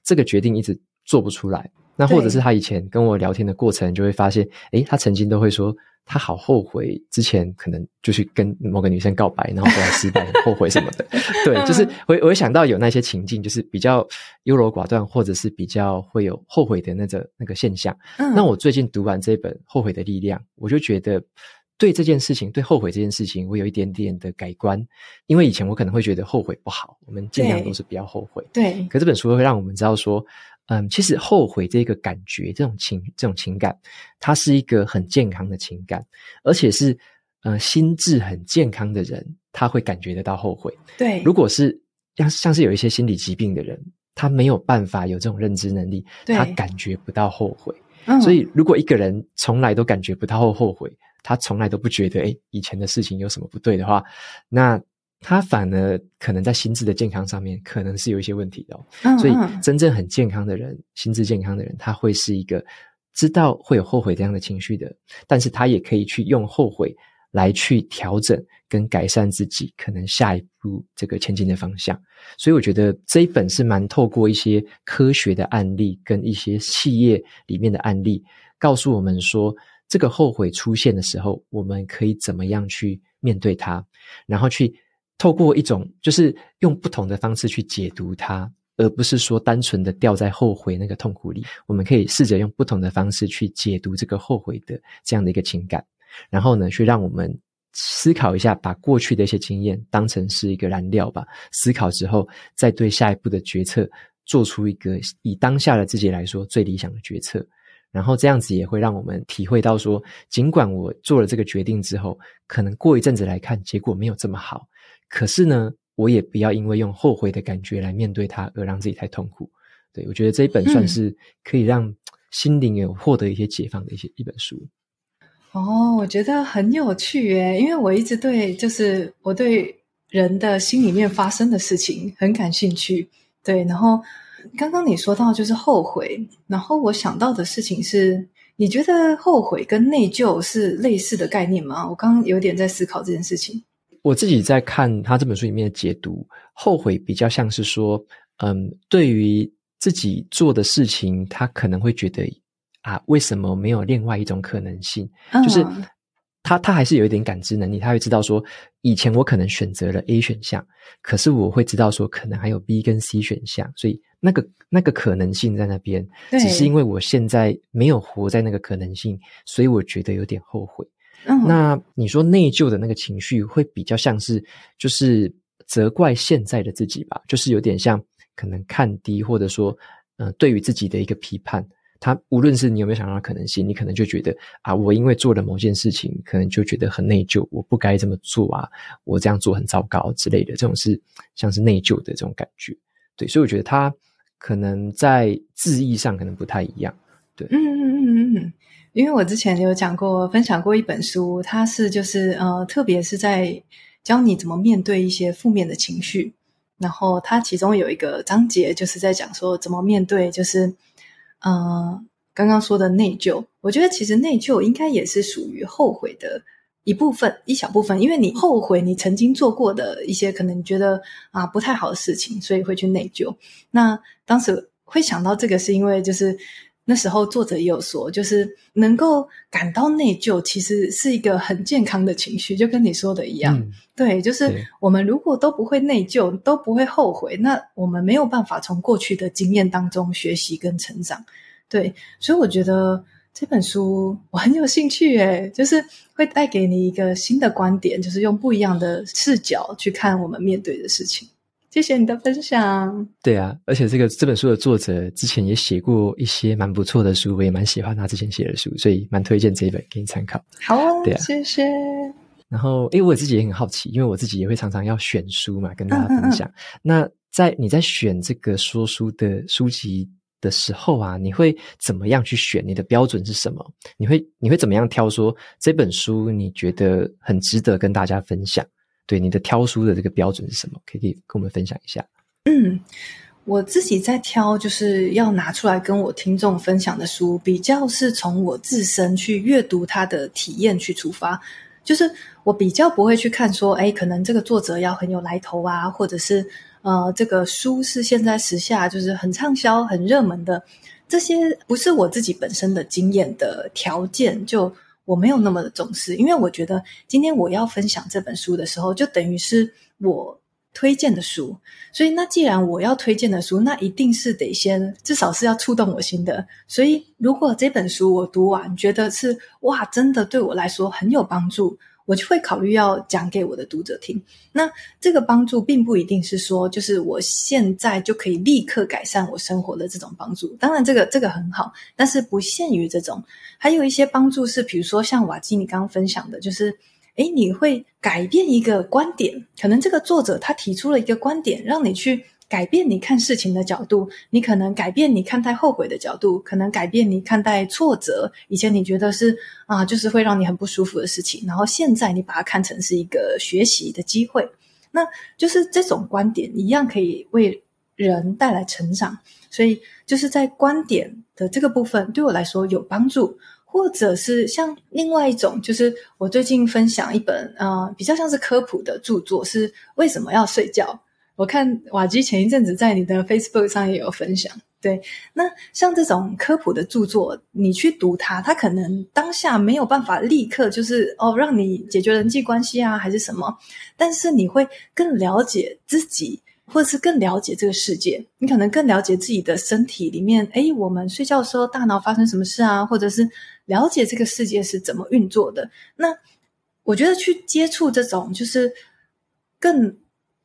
这个决定一直做不出来。那或者是他以前跟我聊天的过程，就会发现，诶，他曾经都会说。他好后悔，之前可能就是跟某个女生告白，然后后来失败，后悔什么的。对，就是我我会想到有那些情境，就是比较优柔寡断，或者是比较会有后悔的那个那个现象。嗯，那我最近读完这本《后悔的力量》，我就觉得对这件事情，对后悔这件事情，我有一点点的改观。因为以前我可能会觉得后悔不好，我们尽量都是不要后悔。对，可这本书会让我们知道说。嗯，其实后悔这个感觉，这种情这种情感，它是一个很健康的情感，而且是呃心智很健康的人，他会感觉得到后悔。对，如果是像像是有一些心理疾病的人，他没有办法有这种认知能力，他感觉不到后悔。嗯，所以如果一个人从来都感觉不到后后悔，他从来都不觉得诶以前的事情有什么不对的话，那。他反而可能在心智的健康上面，可能是有一些问题的哦。嗯嗯。所以，真正很健康的人，心智健康的人，他会是一个知道会有后悔这样的情绪的，但是他也可以去用后悔来去调整跟改善自己可能下一步这个前进的方向。所以，我觉得这一本是蛮透过一些科学的案例跟一些企业里面的案例，告诉我们说，这个后悔出现的时候，我们可以怎么样去面对它，然后去。透过一种，就是用不同的方式去解读它，而不是说单纯的掉在后悔那个痛苦里。我们可以试着用不同的方式去解读这个后悔的这样的一个情感，然后呢，去让我们思考一下，把过去的一些经验当成是一个燃料吧。思考之后，再对下一步的决策做出一个以当下的自己来说最理想的决策。然后这样子也会让我们体会到说，尽管我做了这个决定之后，可能过一阵子来看，结果没有这么好。可是呢，我也不要因为用后悔的感觉来面对它，而让自己太痛苦。对，我觉得这一本算是可以让心灵有获得一些解放的一些一本书。哦，我觉得很有趣耶，因为我一直对就是我对人的心里面发生的事情很感兴趣。对，然后刚刚你说到就是后悔，然后我想到的事情是，你觉得后悔跟内疚是类似的概念吗？我刚刚有点在思考这件事情。我自己在看他这本书里面的解读，后悔比较像是说，嗯，对于自己做的事情，他可能会觉得啊，为什么没有另外一种可能性？嗯、就是他他还是有一点感知能力，他会知道说，以前我可能选择了 A 选项，可是我会知道说，可能还有 B 跟 C 选项，所以那个那个可能性在那边，只是因为我现在没有活在那个可能性，所以我觉得有点后悔。那你说内疚的那个情绪会比较像是，就是责怪现在的自己吧，就是有点像可能看低，或者说，呃，对于自己的一个批判。他无论是你有没有想到可能性，你可能就觉得啊，我因为做了某件事情，可能就觉得很内疚，我不该这么做啊，我这样做很糟糕之类的，这种是像是内疚的这种感觉。对，所以我觉得他可能在字义上可能不太一样。对，嗯嗯嗯嗯嗯。因为我之前有讲过、分享过一本书，它是就是呃，特别是在教你怎么面对一些负面的情绪。然后它其中有一个章节就是在讲说怎么面对，就是呃刚刚说的内疚。我觉得其实内疚应该也是属于后悔的一部分、一小部分，因为你后悔你曾经做过的一些可能你觉得啊不太好的事情，所以会去内疚。那当时会想到这个，是因为就是。那时候作者也有说，就是能够感到内疚，其实是一个很健康的情绪，就跟你说的一样。嗯、对，就是我们如果都不会内疚，都不会后悔，那我们没有办法从过去的经验当中学习跟成长。对，所以我觉得这本书我很有兴趣，诶，就是会带给你一个新的观点，就是用不一样的视角去看我们面对的事情。谢谢你的分享。对啊，而且这个这本书的作者之前也写过一些蛮不错的书，我也蛮喜欢他之前写的书，所以蛮推荐这一本给你参考。好啊，对啊，谢谢。然后，诶，我自己也很好奇，因为我自己也会常常要选书嘛，跟大家分享。嗯嗯嗯。那在你在选这个说书的书籍的时候啊，你会怎么样去选？你的标准是什么？你会你会怎么样挑？说这本书你觉得很值得跟大家分享？对，你的挑书的这个标准是什么？可以跟我们分享一下。嗯，我自己在挑，就是要拿出来跟我听众分享的书，比较是从我自身去阅读它的体验去出发，就是我比较不会去看说，哎，可能这个作者要很有来头啊，或者是呃，这个书是现在时下就是很畅销、很热门的，这些不是我自己本身的经验的条件，就我没有那么的重视，因为我觉得今天我要分享这本书的时候，就等于是我。推荐的书，所以那既然我要推荐的书，那一定是得先至少是要触动我心的。所以如果这本书我读完，觉得是哇，真的对我来说很有帮助，我就会考虑要讲给我的读者听。那这个帮助并不一定是说，就是我现在就可以立刻改善我生活的这种帮助。当然，这个这个很好，但是不限于这种。还有一些帮助是，比如说像瓦基你刚刚分享的，就是。诶，你会改变一个观点，可能这个作者他提出了一个观点，让你去改变你看事情的角度。你可能改变你看待后悔的角度，可能改变你看待挫折。以前你觉得是啊，就是会让你很不舒服的事情，然后现在你把它看成是一个学习的机会。那就是这种观点一样可以为人带来成长。所以就是在观点的这个部分，对我来说有帮助。或者是像另外一种，就是我最近分享一本呃比较像是科普的著作，是为什么要睡觉？我看瓦基前一阵子在你的 Facebook 上也有分享。对，那像这种科普的著作，你去读它，它可能当下没有办法立刻就是哦让你解决人际关系啊，还是什么，但是你会更了解自己。或者是更了解这个世界，你可能更了解自己的身体里面，诶，我们睡觉的时候大脑发生什么事啊？或者是了解这个世界是怎么运作的。那我觉得去接触这种，就是更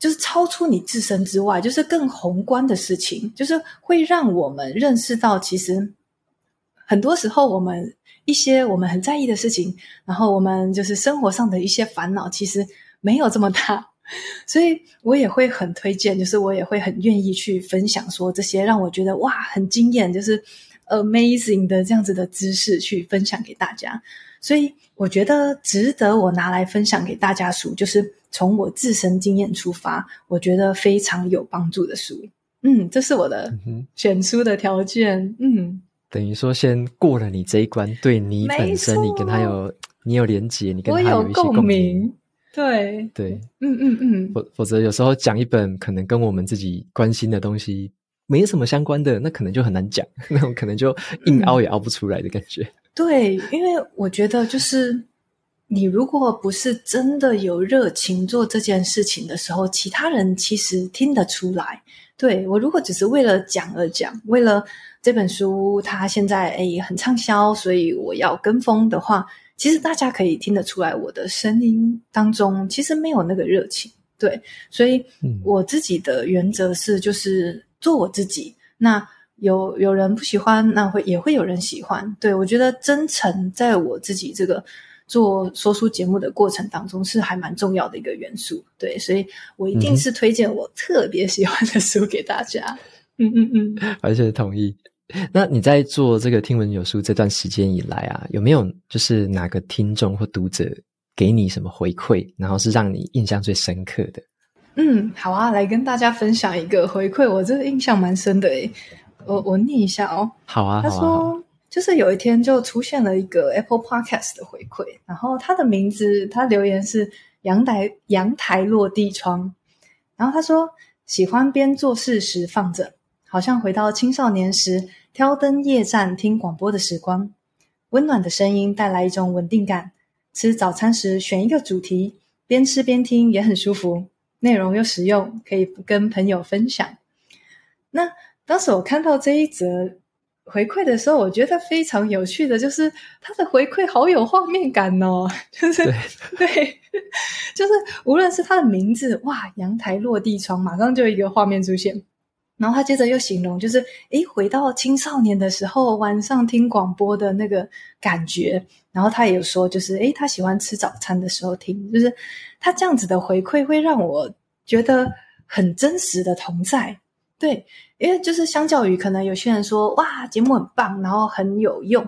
就是超出你自身之外，就是更宏观的事情，就是会让我们认识到，其实很多时候我们一些我们很在意的事情，然后我们就是生活上的一些烦恼，其实没有这么大。所以我也会很推荐，就是我也会很愿意去分享说这些让我觉得哇很惊艳，就是 amazing 的这样子的知识去分享给大家。所以我觉得值得我拿来分享给大家书，就是从我自身经验出发，我觉得非常有帮助的书。嗯，这是我的选书的条件。嗯，等于说先过了你这一关，对你本身你跟他有你有连接，你跟他有一些共鸣。对对，嗯嗯嗯，否否则有时候讲一本可能跟我们自己关心的东西没什么相关的，那可能就很难讲，那种可能就硬凹也凹不出来的感觉。嗯、对，因为我觉得就是你如果不是真的有热情做这件事情的时候，其他人其实听得出来。对，我如果只是为了讲而讲，为了这本书它现在诶很畅销，所以我要跟风的话。其实大家可以听得出来，我的声音当中其实没有那个热情，对，所以我自己的原则是就是做我自己。那有有人不喜欢，那会也会有人喜欢。对，我觉得真诚在我自己这个做说书节目的过程当中是还蛮重要的一个元素。对，所以我一定是推荐我特别喜欢的书给大家。嗯嗯嗯，完全同意。那你在做这个听闻有书这段时间以来啊，有没有就是哪个听众或读者给你什么回馈，然后是让你印象最深刻的？嗯，好啊，来跟大家分享一个回馈，我这个印象蛮深的诶。我我念一下哦。好啊，他说就是有一天就出现了一个 Apple Podcast 的回馈，然后他的名字他留言是阳台阳台落地窗，然后他说喜欢边做事时放着，好像回到青少年时。挑灯夜战听广播的时光，温暖的声音带来一种稳定感。吃早餐时选一个主题，边吃边听也很舒服，内容又实用，可以跟朋友分享。那当时我看到这一则回馈的时候，我觉得非常有趣的，就是他的回馈好有画面感哦，就是对，对，就是无论是他的名字，哇，阳台落地窗，马上就一个画面出现。然后他接着又形容，就是诶，回到青少年的时候，晚上听广播的那个感觉。然后他也有说，就是诶，他喜欢吃早餐的时候听，就是他这样子的回馈会让我觉得很真实的同在。对，因为就是相较于可能有些人说，哇，节目很棒，然后很有用，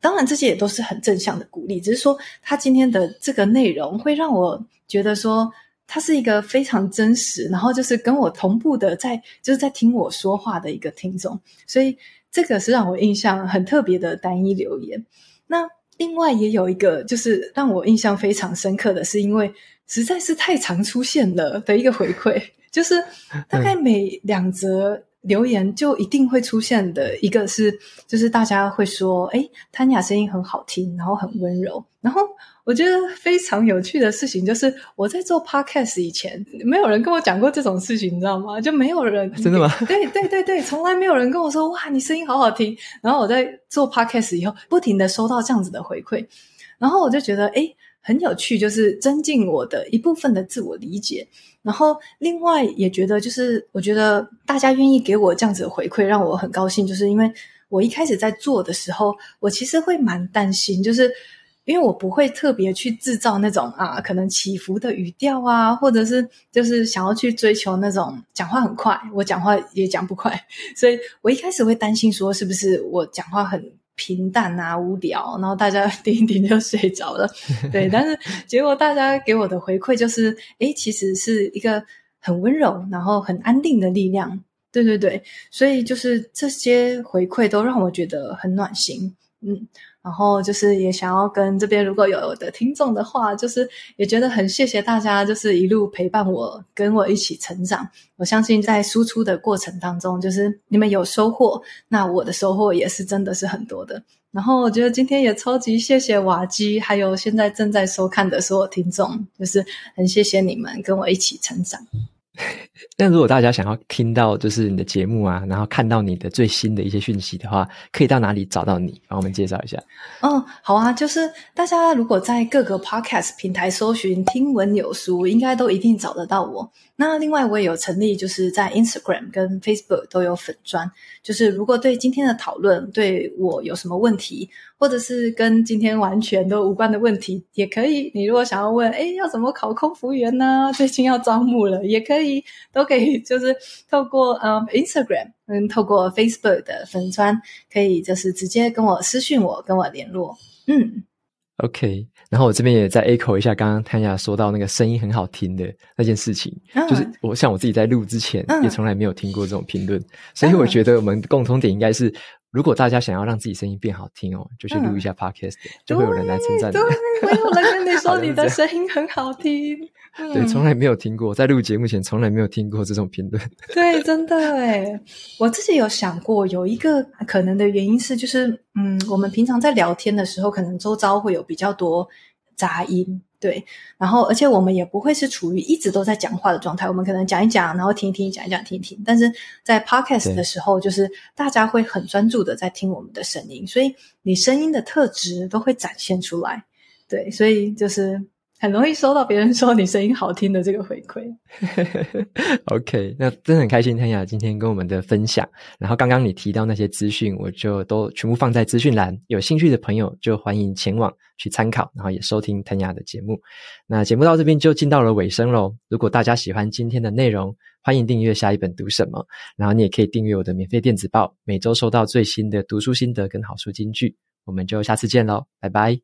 当然这些也都是很正向的鼓励，只是说他今天的这个内容会让我觉得说，他是一个非常真实，然后就是跟我同步的在，就是在听我说话的一个听众，所以这个是让我印象很特别的单一留言。那另外也有一个，就是让我印象非常深刻的是，因为实在是太常出现了的一个回馈，就是大概每两则留言就一定会出现的一个是，就是大家会说，诶，Tanya 声音很好听，然后很温柔，然后。我觉得非常有趣的事情就是，我在做 podcast 以前，没有人跟我讲过这种事情，你知道吗？就没有人真的吗？对对对对，从来没有人跟我说哇，你声音好好听。然后我在做 podcast 以后，不停的收到这样子的回馈，然后我就觉得诶很有趣，就是增进我的一部分的自我理解。然后另外也觉得，就是我觉得大家愿意给我这样子回馈，让我很高兴。就是因为我一开始在做的时候，我其实会蛮担心，就是。因为我不会特别去制造那种啊，可能起伏的语调啊，或者是就是想要去追求那种讲话很快，我讲话也讲不快，所以我一开始会担心说是不是我讲话很平淡啊、无聊，然后大家 点一点就睡着了。对，但是结果大家给我的回馈就是，诶，其实是一个很温柔，然后很安定的力量。对对对，所以就是这些回馈都让我觉得很暖心。嗯。然后就是也想要跟这边如果有的听众的话，就是也觉得很谢谢大家，就是一路陪伴我，跟我一起成长。我相信在输出的过程当中，就是你们有收获，那我的收获也是真的是很多的。然后我觉得今天也超级谢谢瓦基，还有现在正在收看的所有听众，就是很谢谢你们跟我一起成长。那如果大家想要听到就是你的节目啊，然后看到你的最新的一些讯息的话，可以到哪里找到你？帮我们介绍一下。嗯，好啊，就是大家如果在各个 podcast 平台搜寻“听闻有书”，应该都一定找得到我。那另外我也有成立，就是在 Instagram 跟 Facebook 都有粉专。就是如果对今天的讨论对我有什么问题，或者是跟今天完全都无关的问题，也可以。你如果想要问，哎，要怎么考空服员呢？最近要招募了，也可以，都可以，就是透过嗯 Instagram，嗯，透过 Facebook 的粉砖，可以就是直接跟我私信我，跟我联络。嗯，OK。然后我这边也在 echo 一下刚刚 Tanya 说到那个声音很好听的那件事情，嗯、就是我像我自己在录之前也从来没有听过这种评论，嗯、所以我觉得我们共同点应该是，如果大家想要让自己声音变好听哦，就去录一下 Podcast，、嗯、就会有人来称赞你。对，没有人跟你说 你的声音很好听。对，从来没有听过，在录节目前从来没有听过这种评论。对，真的哎，我自己有想过，有一个可能的原因是，就是嗯，我们平常在聊天的时候，可能周遭会有比较多杂音，对，然后而且我们也不会是处于一直都在讲话的状态，我们可能讲一讲，然后听一听，讲一讲，听一听。但是在 podcast 的时候，就是大家会很专注的在听我们的声音，所以你声音的特质都会展现出来。对，所以就是。很容易收到别人说你声音好听的这个回馈。OK，那真的很开心谭雅今天跟我们的分享。然后刚刚你提到那些资讯，我就都全部放在资讯栏。有兴趣的朋友就欢迎前往去参考，然后也收听谭雅的节目。那节目到这边就进到了尾声喽。如果大家喜欢今天的内容，欢迎订阅下一本读什么。然后你也可以订阅我的免费电子报，每周收到最新的读书心得跟好书金句。我们就下次见喽，拜拜。